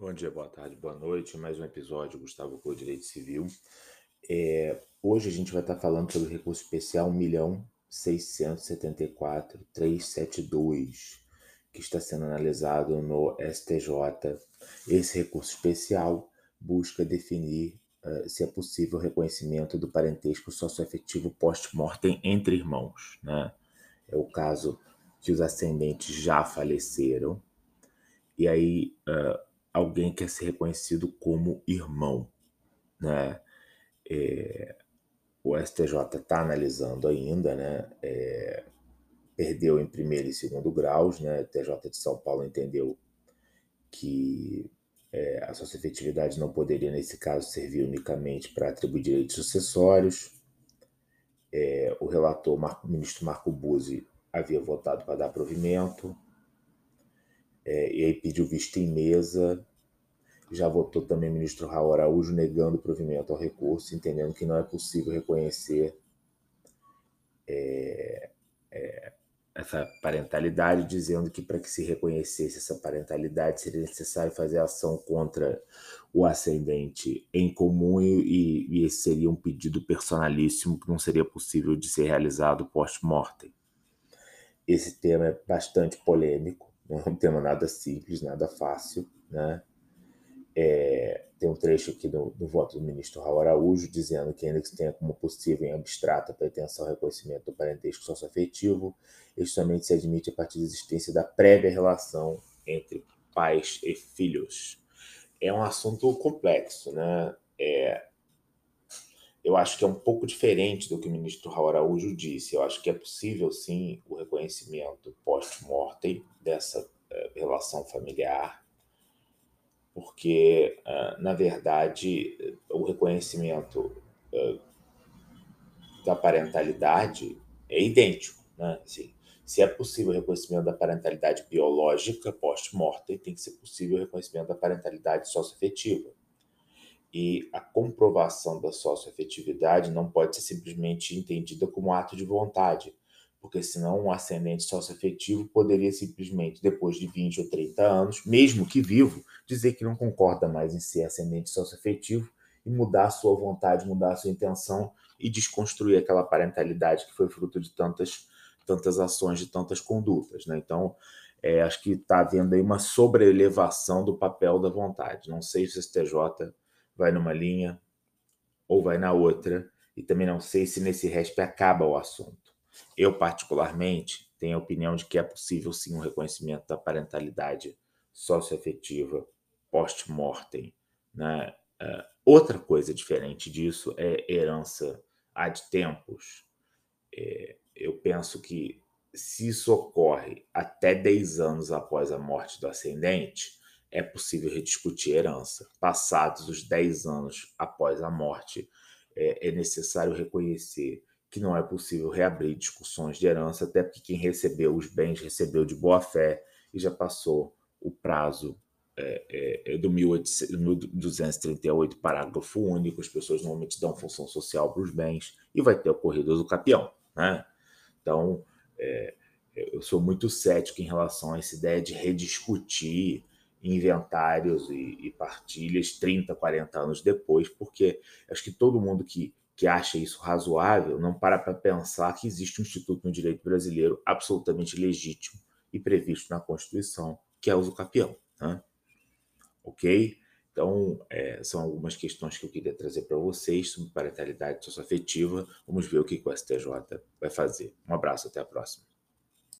Bom dia, boa tarde, boa noite. Mais um episódio Gustavo com Direito Civil. É, hoje a gente vai estar falando sobre o recurso especial 1.674.372, que está sendo analisado no STJ. Esse recurso especial busca definir uh, se é possível o reconhecimento do parentesco socioafetivo post-mortem entre irmãos. Né? É o caso que os ascendentes já faleceram. E aí, uh, alguém quer ser reconhecido como irmão, né? É, o STJ está analisando ainda, né? É, perdeu em primeiro e segundo graus, né? O TJ de São Paulo entendeu que é, a efetividade não poderia, nesse caso, servir unicamente para atribuir direitos sucessórios. É, o relator, Marco, ministro Marco Buzzi, havia votado para dar provimento, é, e aí pediu vista em mesa. Já votou também o ministro Raul Araújo negando o provimento ao recurso, entendendo que não é possível reconhecer é, é, essa parentalidade, dizendo que para que se reconhecesse essa parentalidade seria necessário fazer ação contra o ascendente em comum e, e esse seria um pedido personalíssimo que não seria possível de ser realizado post-mortem. Esse tema é bastante polêmico, não é um tema nada simples, nada fácil, né? É, tem um trecho aqui do, do, voto do ministro Raul Araújo dizendo que ainda que se tenha como possível em abstrata pretensão ao reconhecimento do parentesco socioafetivo, este somente se admite a partir da existência da prévia relação entre pais e filhos. É um assunto complexo, né? É, eu acho que é um pouco diferente do que o ministro Raul Araújo disse. Eu acho que é possível, sim, o reconhecimento post-mortem dessa uh, relação familiar, porque, uh, na verdade, o reconhecimento uh, da parentalidade é idêntico. Né? Assim, se é possível o reconhecimento da parentalidade biológica post-mortem, tem que ser possível o reconhecimento da parentalidade socioafetiva e a comprovação da socioafetividade não pode ser simplesmente entendida como ato de vontade, porque senão um ascendente socioafetivo poderia simplesmente, depois de 20 ou 30 anos, mesmo que vivo, dizer que não concorda mais em ser ascendente socioafetivo e mudar a sua vontade, mudar a sua intenção e desconstruir aquela parentalidade que foi fruto de tantas, tantas ações, de tantas condutas. Né? Então, é, acho que está havendo aí uma sobreelevação do papel da vontade. Não sei se o STJ vai numa linha ou vai na outra, e também não sei se nesse resp acaba o assunto. Eu, particularmente, tenho a opinião de que é possível sim o um reconhecimento da parentalidade socioafetiva post-mortem. Né? Uh, outra coisa diferente disso é herança ad tempos. É, eu penso que se isso ocorre até 10 anos após a morte do ascendente, é possível rediscutir herança. Passados os 10 anos após a morte, é, é, necessário reconhecer que não é possível reabrir discussões de herança, até porque quem recebeu os bens recebeu de boa fé e já passou o prazo é, é, é do 1238, parágrafo único. As pessoas normalmente dão função social para os bens e vai ter ocorrido do capião. Né? Então, é, eu sou muito cético em relação a essa ideia de rediscutir inventários e, e, partilhas 30, 40 anos depois, porque acho que todo mundo que, que acha isso razoável não para para pensar que existe um instituto no direito brasileiro absolutamente legítimo e previsto na Constituição, que é o uso capião. Né? Ok? Então, é, são algumas questões que eu queria trazer para vocês sobre parentalidade socioafetiva. Vamos ver o que o STJ vai fazer. Um abraço, até a próxima.